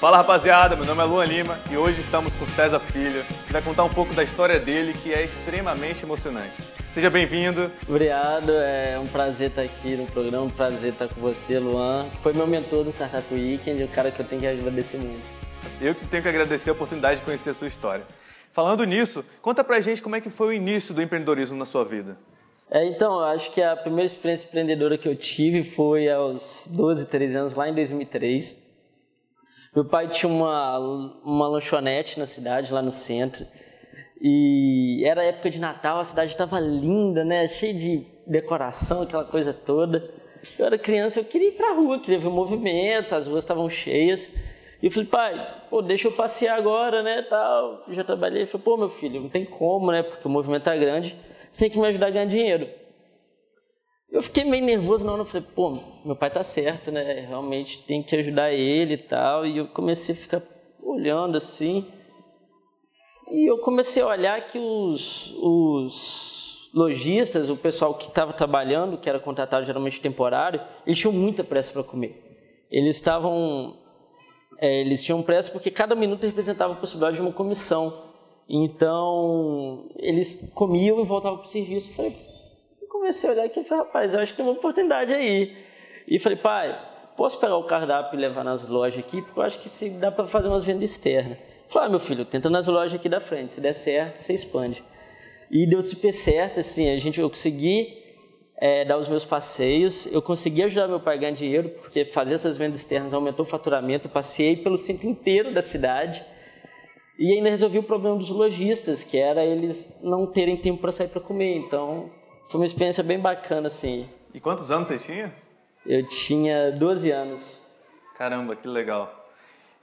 Fala rapaziada, meu nome é Luan Lima e hoje estamos com César Filho, que vai contar um pouco da história dele, que é extremamente emocionante. Seja bem-vindo. Obrigado, é um prazer estar aqui no programa, um prazer estar com você, Luan. Foi meu mentor no Startup Weekend, o cara que eu tenho que agradecer muito. Eu que tenho que agradecer a oportunidade de conhecer a sua história. Falando nisso, conta pra gente como é que foi o início do empreendedorismo na sua vida. É, então, eu acho que a primeira experiência empreendedora que eu tive foi aos 12, 13 anos, lá em 2003. Meu pai tinha uma, uma lanchonete na cidade, lá no centro. E era época de Natal, a cidade estava linda, né? Cheia de decoração, aquela coisa toda. Eu era criança, eu queria ir para a rua, queria ver o movimento, as ruas estavam cheias. E eu falei, pai, pô, deixa eu passear agora, né, tal. Já trabalhei. Ele falou, pô, meu filho, não tem como, né, porque o movimento tá grande, você tem que me ajudar a ganhar dinheiro. Eu fiquei meio nervoso na hora, eu falei, pô, meu pai tá certo, né? Realmente tem que ajudar ele e tal. E eu comecei a ficar olhando assim. E eu comecei a olhar que os, os lojistas, o pessoal que estava trabalhando, que era contratado geralmente temporário, eles tinham muita pressa para comer. Eles estavam. É, eles tinham pressa porque cada minuto representava a possibilidade de uma comissão. Então, eles comiam e voltavam para o serviço. Eu falei, comecei a olhar aqui e falei, rapaz, eu acho que tem uma oportunidade aí. E falei, pai, posso pegar o cardápio e levar nas lojas aqui? Porque eu acho que se dá para fazer umas vendas externas. Falei, ah, meu filho, tenta nas lojas aqui da frente. Se der certo, você expande. E deu super certo, assim, a gente, eu consegui é, dar os meus passeios, eu consegui ajudar meu pai a ganhar dinheiro, porque fazer essas vendas externas aumentou o faturamento, eu passei pelo centro inteiro da cidade. E ainda resolvi o problema dos lojistas, que era eles não terem tempo para sair para comer. Então, foi uma experiência bem bacana, assim. E quantos anos você tinha? Eu tinha 12 anos. Caramba, que legal.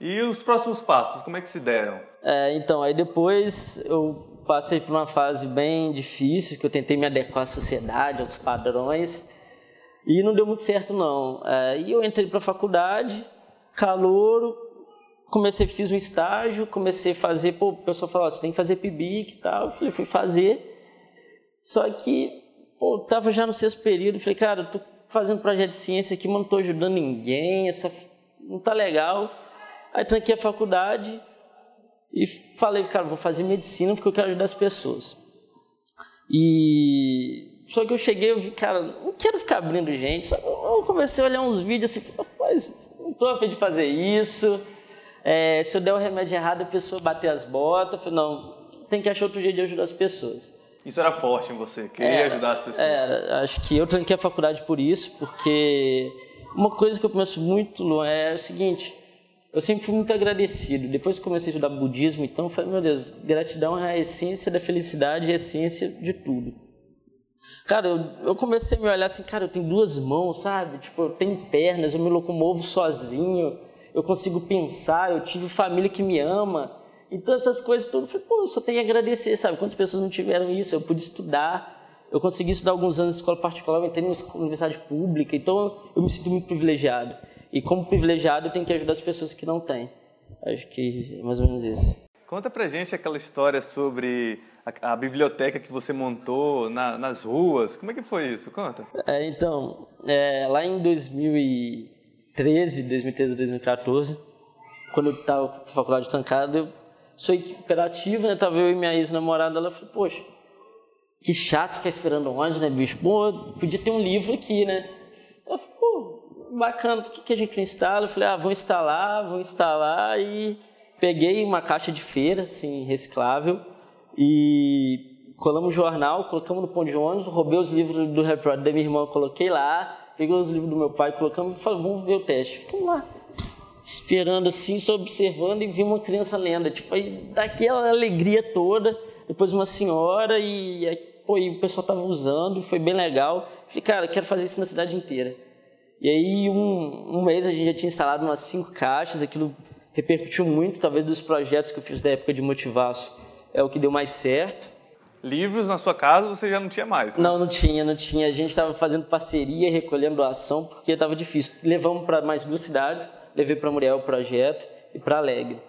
E os próximos passos, como é que se deram? É, então, aí depois eu passei por uma fase bem difícil, que eu tentei me adequar à sociedade, aos padrões, e não deu muito certo não. É, e eu entrei para a faculdade, calouro, comecei, fiz um estágio, comecei a fazer, pô, o pessoal falou, você tem que fazer PIBIC e tal, eu falei, fui fazer, só que Pô, tava já no sexto período, falei, cara, eu tô fazendo projeto de ciência aqui, mas não tô ajudando ninguém, essa não tá legal. Aí tranquei a faculdade e falei, cara, vou fazer medicina porque eu quero ajudar as pessoas. E só que eu cheguei, eu vi, cara, não quero ficar abrindo gente, sabe? Eu comecei a olhar uns vídeos assim, rapaz, não tô a fim de fazer isso. É, se eu der o remédio errado, a pessoa bater as botas. Eu falei, não, tem que achar outro jeito de ajudar as pessoas. Isso era forte em você, querer ajudar as pessoas. É, acho que eu tranquei a faculdade por isso, porque uma coisa que eu penso muito é o seguinte, eu sempre fui muito agradecido. Depois que comecei a estudar budismo, então, eu falei, meu Deus, gratidão é a essência da felicidade e a essência de tudo. Cara, eu, eu, comecei a me olhar assim, cara, eu tenho duas mãos, sabe? Tipo, eu tenho pernas, eu me locomovo sozinho, eu consigo pensar, eu tive família que me ama. Então essas coisas tudo, eu falei, pô, eu só tenho a agradecer, sabe? Quantas pessoas não tiveram isso? Eu pude estudar, eu consegui estudar alguns anos em escola particular, eu entrei numa universidade pública, então eu me sinto muito privilegiado. E como privilegiado, eu tenho que ajudar as pessoas que não têm. Acho que é mais ou menos isso. Conta pra gente aquela história sobre a, a biblioteca que você montou na, nas ruas. Como é que foi isso? Conta. É, então, é, lá em 2013, 2013, 2014, quando eu estava com a faculdade trancada, eu sou imperativa, né? Tava eu e minha ex-namorada, ela falou, poxa, que chato ficar esperando ônibus, né, bicho? Pô, podia ter um livro aqui, né? Ela falou, pô, bacana, por que, que a gente não instala? Eu falei, ah, vou instalar, vou instalar e peguei uma caixa de feira, assim, reciclável e colamos jornal, colocamos no ponto de ônibus, roubei os livros do Potter da minha irmã, coloquei lá, peguei os livros do meu pai, colocamos e falei, vamos ver o teste. Ficamos lá esperando assim, só observando e vi uma criança lenda, tipo, aí daquela alegria toda, depois uma senhora e, aí, pô, e o pessoal tava usando, foi bem legal. Falei, cara, quero fazer isso na cidade inteira. E aí um, um mês a gente já tinha instalado umas cinco caixas, aquilo repercutiu muito, talvez dos projetos que eu fiz da época de Motivaço, é o que deu mais certo. Livros na sua casa você já não tinha mais? Né? Não, não tinha, não tinha. A gente estava fazendo parceria, recolhendo doação, porque estava difícil. Levamos para mais duas cidades, levei para Muriel o projeto e para Alegre.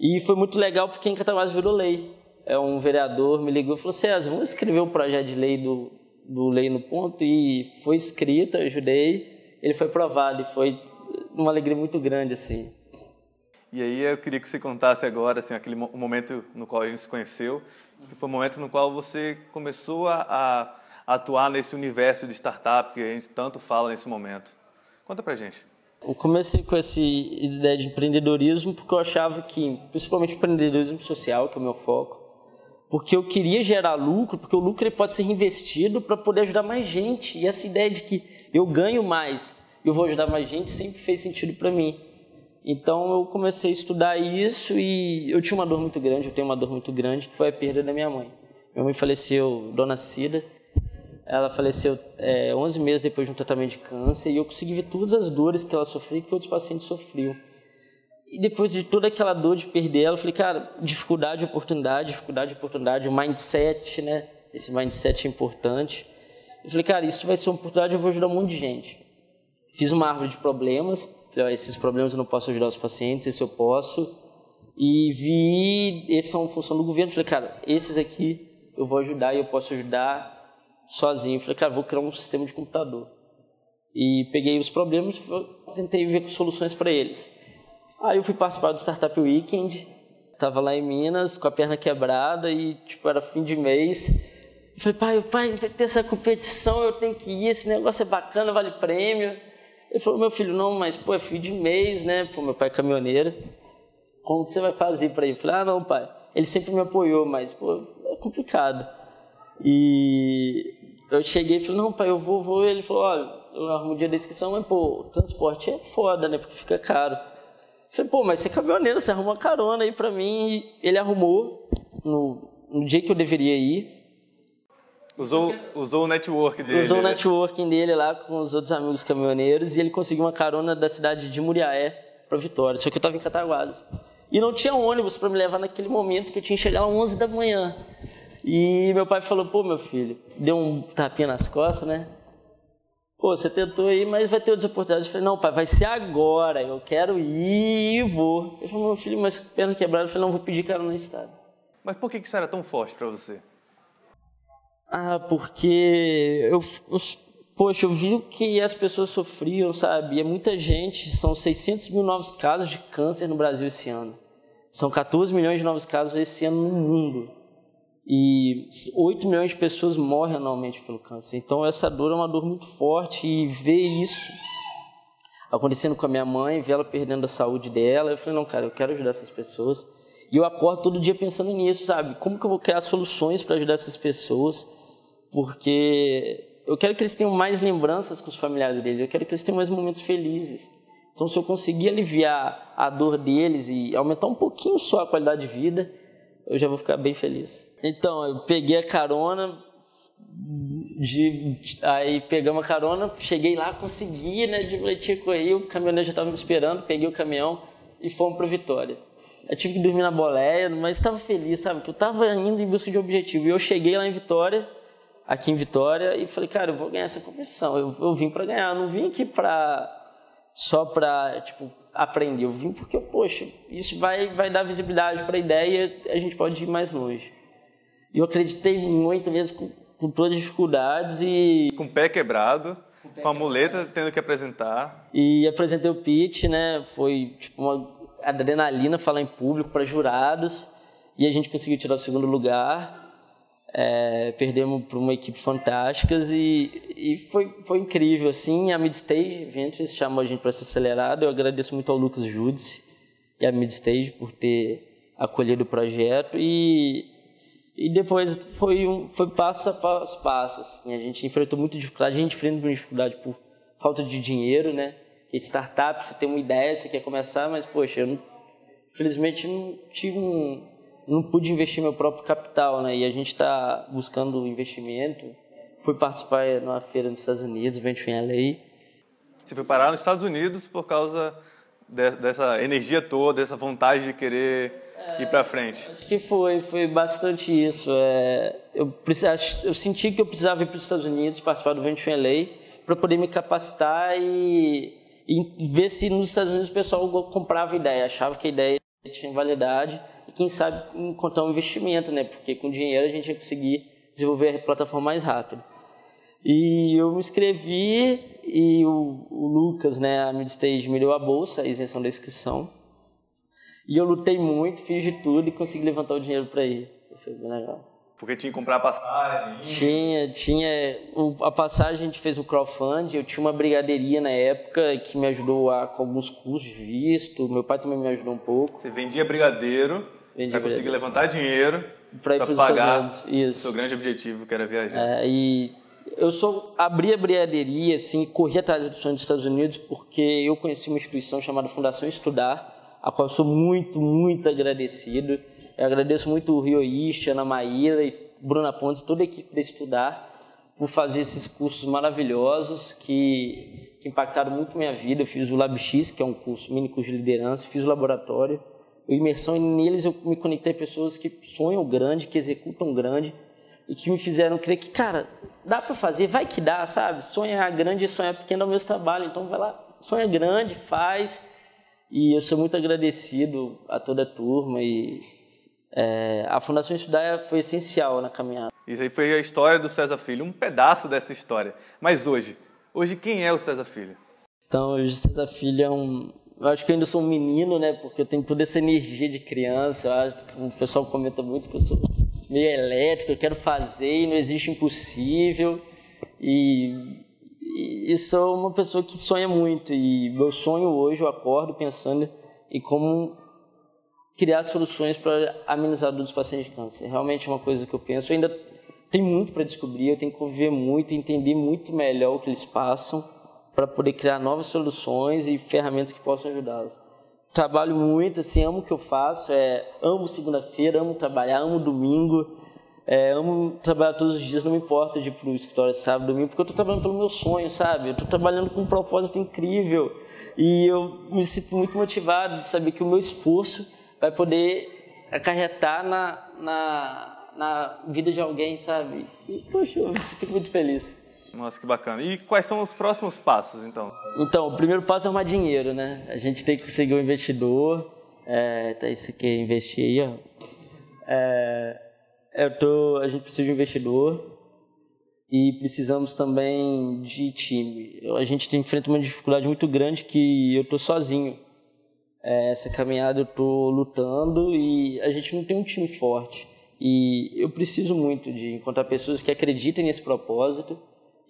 E foi muito legal porque em Cataguases virou lei. É um vereador me ligou e falou: César, vamos escrever o projeto de lei do, do Lei no Ponto. E foi escrito, ajudei. Ele foi aprovado e foi uma alegria muito grande assim. E aí eu queria que você contasse agora, assim, aquele momento no qual a gente se conheceu, que foi o momento no qual você começou a, a atuar nesse universo de startup que a gente tanto fala nesse momento. Conta pra gente. Eu comecei com essa ideia de empreendedorismo porque eu achava que, principalmente empreendedorismo social, que é o meu foco, porque eu queria gerar lucro, porque o lucro ele pode ser reinvestido para poder ajudar mais gente. E essa ideia de que eu ganho mais, eu vou ajudar mais gente, sempre fez sentido para mim. Então eu comecei a estudar isso e eu tinha uma dor muito grande, eu tenho uma dor muito grande, que foi a perda da minha mãe. Minha mãe faleceu, dona Cida, ela faleceu é, 11 meses depois de um tratamento de câncer e eu consegui ver todas as dores que ela sofreu e que outros pacientes sofriam. E depois de toda aquela dor de perder ela, eu falei, cara, dificuldade, oportunidade, dificuldade, oportunidade, o mindset, né? Esse mindset é importante. Eu falei, cara, isso vai ser uma oportunidade, eu vou ajudar um monte de gente. Fiz uma árvore de problemas, falei, ó, esses problemas eu não posso ajudar os pacientes, esse eu posso. E vi, esses são função do governo, falei, cara, esses aqui eu vou ajudar e eu posso ajudar sozinho. Falei, cara, vou criar um sistema de computador. E peguei os problemas, tentei ver soluções para eles. Aí eu fui participar do Startup Weekend, tava lá em Minas com a perna quebrada e tipo era fim de mês. Falei, pai, pai, vai ter essa competição, eu tenho que ir, esse negócio é bacana, vale prêmio. Ele falou, meu filho, não, mas pô, é fim de mês, né? Pô, meu pai é caminhoneiro. Como você vai fazer para ir? Eu falei, ah, não, pai. Ele sempre me apoiou, mas pô, é complicado. E eu cheguei e falei, não, pai, eu vou, vou. Ele falou, olha, eu arrumo um dia da inscrição, mas, pô, transporte é foda, né? Porque fica caro. Eu falei, pô, mas você é caminhoneiro, você arruma uma carona aí pra mim. E ele arrumou no, no dia que eu deveria ir. Usou, usou o network dele. Usou o networking dele lá com os outros amigos caminhoneiros e ele conseguiu uma carona da cidade de Muriaé para Vitória. Só que eu estava em Cataguases. E não tinha ônibus para me levar naquele momento que eu tinha que chegar às 11 da manhã. E meu pai falou: pô, meu filho, deu um tapinha nas costas, né? Pô, você tentou aí, mas vai ter outras oportunidades. Eu falei: não, pai, vai ser agora. Eu quero ir e vou. Ele falou: meu filho, mas perna quebrada. Eu falei: não, vou pedir cara no estado. Mas por que isso era tão forte para você? Ah, porque eu, poxa, eu vi que as pessoas sofriam, sabe? É muita gente, são 600 mil novos casos de câncer no Brasil esse ano. São 14 milhões de novos casos esse ano no mundo. E 8 milhões de pessoas morrem anualmente pelo câncer. Então essa dor é uma dor muito forte e ver isso acontecendo com a minha mãe, ver ela perdendo a saúde dela, eu falei, não, cara, eu quero ajudar essas pessoas. E eu acordo todo dia pensando nisso, sabe? Como que eu vou criar soluções para ajudar essas pessoas? Porque eu quero que eles tenham mais lembranças com os familiares deles, eu quero que eles tenham mais momentos felizes. Então, se eu conseguir aliviar a dor deles e aumentar um pouquinho só a qualidade de vida, eu já vou ficar bem feliz. Então, eu peguei a carona, de, aí pegamos a carona, cheguei lá, consegui, né, de boletim corri, o caminhoneiro já estava me esperando, peguei o caminhão e fomos para Vitória. Eu tive que dormir na boleia, mas estava feliz, sabe, que eu estava indo em busca de objetivo. E eu cheguei lá em Vitória, aqui em Vitória, e falei, cara, eu vou ganhar essa competição. Eu, eu vim para ganhar, eu não vim aqui para só para tipo aprender. Eu vim porque, poxa, isso vai vai dar visibilidade para a ideia, e a gente pode ir mais longe. E eu acreditei muito mesmo com, com todas as dificuldades e... Com o pé quebrado, com, pé com a muleta tendo que apresentar. E apresentei o pitch, né? Foi tipo uma adrenalina falar em público para jurados. E a gente conseguiu tirar o segundo lugar. É, perdemos para uma equipe fantástica e, e foi, foi incrível assim a Midstage Ventures chamou a gente para ser acelerado eu agradeço muito ao Lucas Judice e à Midstage por ter acolhido o projeto e e depois foi, um, foi passo a passo, passo assim. A gente enfrentou muita dificuldade, a gente enfrenta muita dificuldade por falta de dinheiro, né? E startup, você tem uma ideia, você quer começar, mas, poxa, eu não, infelizmente não tive um, não pude investir meu próprio capital, né? E a gente está buscando investimento. Fui participar numa feira nos Estados Unidos, Venture in LA. Você foi parar nos Estados Unidos por causa de, dessa energia toda, dessa vontade de querer ir para frente? Acho que foi, foi bastante isso. É, eu, eu senti que eu precisava ir para os Estados Unidos, participar do Venture LA, para poder me capacitar e, e, ver se nos Estados Unidos o pessoal comprava a ideia, achava que a ideia tinha validade e quem sabe encontrar um investimento, né? Porque com dinheiro a gente ia conseguir desenvolver a plataforma mais rápido. E eu me inscrevi e o, o Lucas, né, a Midstage, me deu a bolsa, a isenção da inscrição. E eu lutei muito, fiz de tudo e consegui levantar o dinheiro para ir. Foi bem legal. Porque tinha que comprar passagem? Tinha, tinha. a passagem a gente fez o crowdfunding. Eu tinha uma brigadeiria na época que me ajudou a, com alguns custos de visto. Meu pai também me ajudou um pouco. Você vendia brigadeiro para conseguir levantar dinheiro para pagar o seu grande objetivo, que era viajar. É, e eu só abri a brigadeiria, assim, corri atrás do sonho dos Estados Unidos porque eu conheci uma instituição chamada Fundação Estudar, a qual sou muito, muito agradecido. Eu agradeço muito o Rio Ishi, Ana Maíra e Bruna Pontes, toda a equipe da Estudar, por fazer esses cursos maravilhosos que, que impactaram muito minha vida. Eu fiz o LabX, que é um curso, mini curso de liderança, fiz o laboratório. Eu imersão e neles eu me conectei a pessoas que sonham grande, que executam grande e que me fizeram crer que, cara, dá para fazer, vai que dá, sabe? Sonhar grande e sonhar pequeno é o mesmo trabalho, então vai lá, sonha grande, faz. E eu sou muito agradecido a toda a turma e é, a Fundação Estudar foi essencial na caminhada. Isso aí foi a história do César Filho, um pedaço dessa história. Mas hoje, hoje quem é o César Filho? Então, hoje o César Filho é um... Eu acho que eu ainda sou um menino, né? Porque eu tenho toda essa energia de criança. O pessoal comenta muito que eu sou meio elétrico, eu quero fazer e não existe impossível. E, e, e sou uma pessoa que sonha muito. E meu sonho hoje, eu acordo pensando em como criar soluções para amenizar a dor dos pacientes de câncer. Realmente é uma coisa que eu penso. Eu ainda tem muito para descobrir, eu tenho que conviver muito, entender muito melhor o que eles passam para poder criar novas soluções e ferramentas que possam ajudá-los. Trabalho muito, assim, amo o que eu faço, é, amo segunda-feira, amo trabalhar, amo domingo, é, amo trabalhar todos os dias, não me importa de ir pro escritório sábado, domingo, porque eu estou trabalhando pelo meu sonho, sabe? Eu estou trabalhando com um propósito incrível e eu me sinto muito motivado de saber que o meu esforço vai poder acarretar na, na, na vida de alguém, sabe? E, poxa, eu fico muito feliz. Nossa, que bacana. E quais são os próximos passos, então? Então, o primeiro passo é arrumar dinheiro, né? A gente tem que conseguir um investidor. É, tá isso aqui, investir aí, ó. É, eu tô, a gente precisa de um investidor e precisamos também de time. A gente enfrenta uma dificuldade muito grande que eu tô sozinho é, essa caminhada eu estou lutando e a gente não tem um time forte. E eu preciso muito de encontrar pessoas que acreditem nesse propósito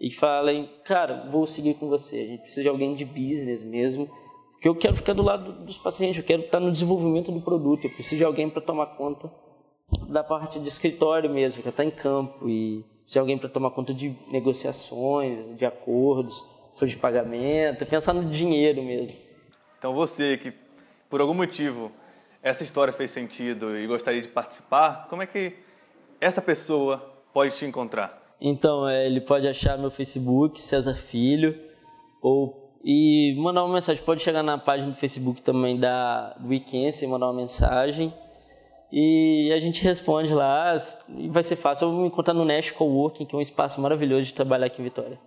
e falem, cara, vou seguir com você. A gente precisa de alguém de business mesmo, porque eu quero ficar do lado dos pacientes, eu quero estar no desenvolvimento do produto, eu preciso de alguém para tomar conta da parte de escritório mesmo, que está em campo e de alguém para tomar conta de negociações, de acordos, de pagamento, pensar no dinheiro mesmo. Então você que por algum motivo essa história fez sentido e gostaria de participar, como é que essa pessoa pode te encontrar? Então, é, ele pode achar meu Facebook, César Filho, ou e mandar uma mensagem. Pode chegar na página do Facebook também da, Weekend e mandar uma mensagem. E a gente responde lá e vai ser fácil. Eu vou me encontrar no Nash Coworking, que é um espaço maravilhoso de trabalhar aqui em Vitória.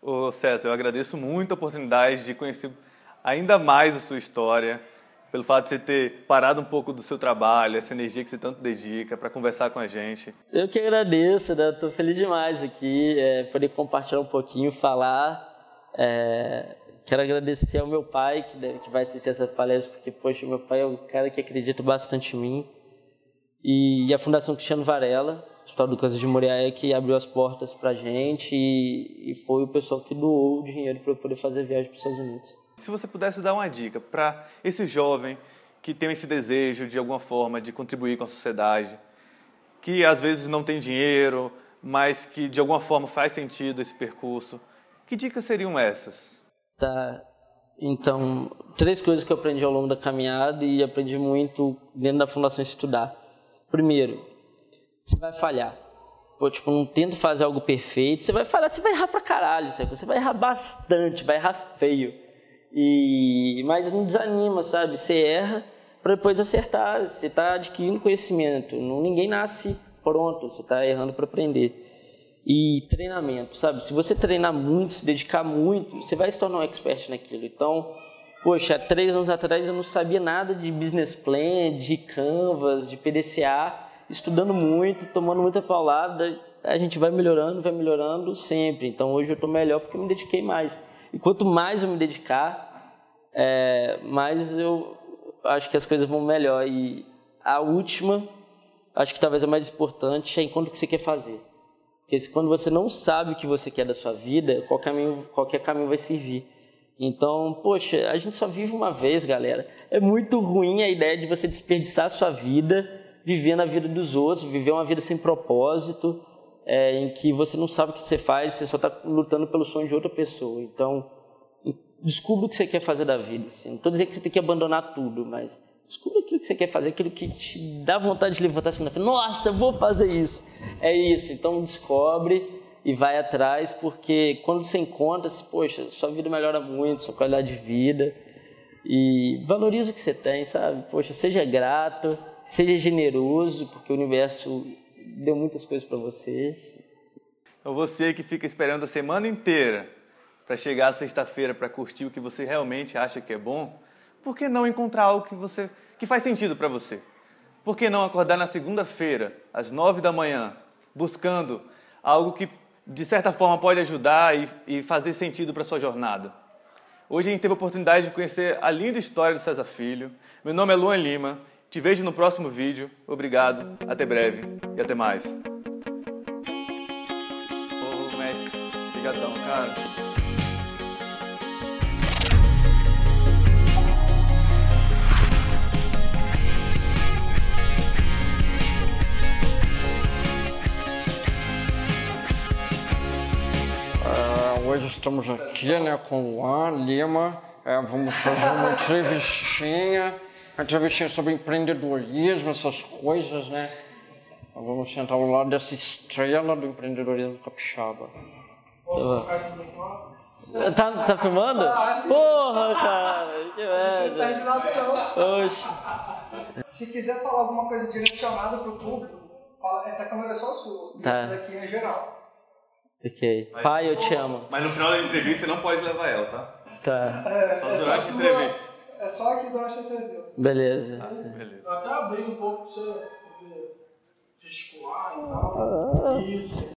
Ô César, eu agradeço muito a oportunidade de conhecer ainda mais a sua história pelo fato de você ter parado um pouco do seu trabalho, essa energia que você tanto dedica para conversar com a gente. Eu que agradeço, né? Estou feliz demais aqui, é, poder compartilhar um pouquinho, falar. É, quero agradecer ao meu pai que, deve, que vai assistir essa palestra, porque, poxa, meu pai é um cara que acredita bastante em mim. E, e a Fundação Cristiano Varela, Hospital do Câncer de Moriaé, que abriu as portas para a gente e, e foi o pessoal que doou o dinheiro para eu poder fazer viagem para os Estados Unidos. Se você pudesse dar uma dica para esse jovem que tem esse desejo de alguma forma de contribuir com a sociedade, que às vezes não tem dinheiro, mas que de alguma forma faz sentido esse percurso, que dicas seriam essas? Tá. Então, três coisas que eu aprendi ao longo da caminhada e aprendi muito dentro da Fundação Estudar. Primeiro, você vai falhar. Pô, tipo, não tenta fazer algo perfeito. Você vai falhar, você vai errar pra caralho. Você vai errar bastante, vai errar feio. E, mas não desanima, sabe? Você erra para depois acertar. Você está adquirindo conhecimento. Ninguém nasce pronto, você está errando para aprender. E treinamento, sabe? Se você treinar muito, se dedicar muito, você vai se tornar um expert naquilo. Então, poxa, há três anos atrás eu não sabia nada de business plan, de Canvas, de PDCA. Estudando muito, tomando muita paulada, a gente vai melhorando, vai melhorando sempre. Então hoje eu estou melhor porque eu me dediquei mais. E quanto mais eu me dedicar, é, mais eu acho que as coisas vão melhor. E a última, acho que talvez a mais importante, é enquanto que você quer fazer. Porque quando você não sabe o que você quer da sua vida, qualquer caminho, qualquer caminho vai servir. Então, poxa, a gente só vive uma vez, galera. É muito ruim a ideia de você desperdiçar a sua vida vivendo a vida dos outros, viver uma vida sem propósito, é, em que você não sabe o que você faz, você só está lutando pelo sonho de outra pessoa. Então, descubra o que você quer fazer da vida. Assim. Não estou dizendo que você tem que abandonar tudo, mas descubra aquilo que você quer fazer, aquilo que te dá vontade de levantar e Nossa, eu vou fazer isso. É isso. Então, descobre e vai atrás, porque quando você encontra, se, poxa, sua vida melhora muito, sua qualidade de vida. E valoriza o que você tem, sabe? Poxa, seja grato, seja generoso, porque o universo deu muitas coisas para você. Então você que fica esperando a semana inteira para chegar à sexta-feira para curtir o que você realmente acha que é bom, por que não encontrar algo que você que faz sentido para você? Por que não acordar na segunda-feira, às nove da manhã, buscando algo que de certa forma pode ajudar e, e fazer sentido para sua jornada? Hoje a gente teve a oportunidade de conhecer a linda história do César Filho. Meu nome é Luan Lima. Te vejo no próximo vídeo. Obrigado, até breve e até mais. Ô mestre, obrigadão, cara. hoje estamos aqui né, com o Luan Lima. É, vamos fazer uma entrevistinha, entrevistinha sobre empreendedorismo, essas coisas, né? Vamos sentar ao lado dessa estrela do empreendedorismo capixaba. Tá, tá filmando? Porra, cara, que merda. Não perde nada não. Oxe. Se quiser falar alguma coisa direcionada pro público, fala, essa câmera é só sua. Tá. Essa daqui é geral. Ok. Pai, eu te amo. Mas no final da entrevista você não pode levar ela, tá? Tá. É, Só é durante a sua- entrevista. É só aqui durante a entrevista. Beleza. Beleza. Eu até abri um pouco pra você poder gesticular e tal. Isso.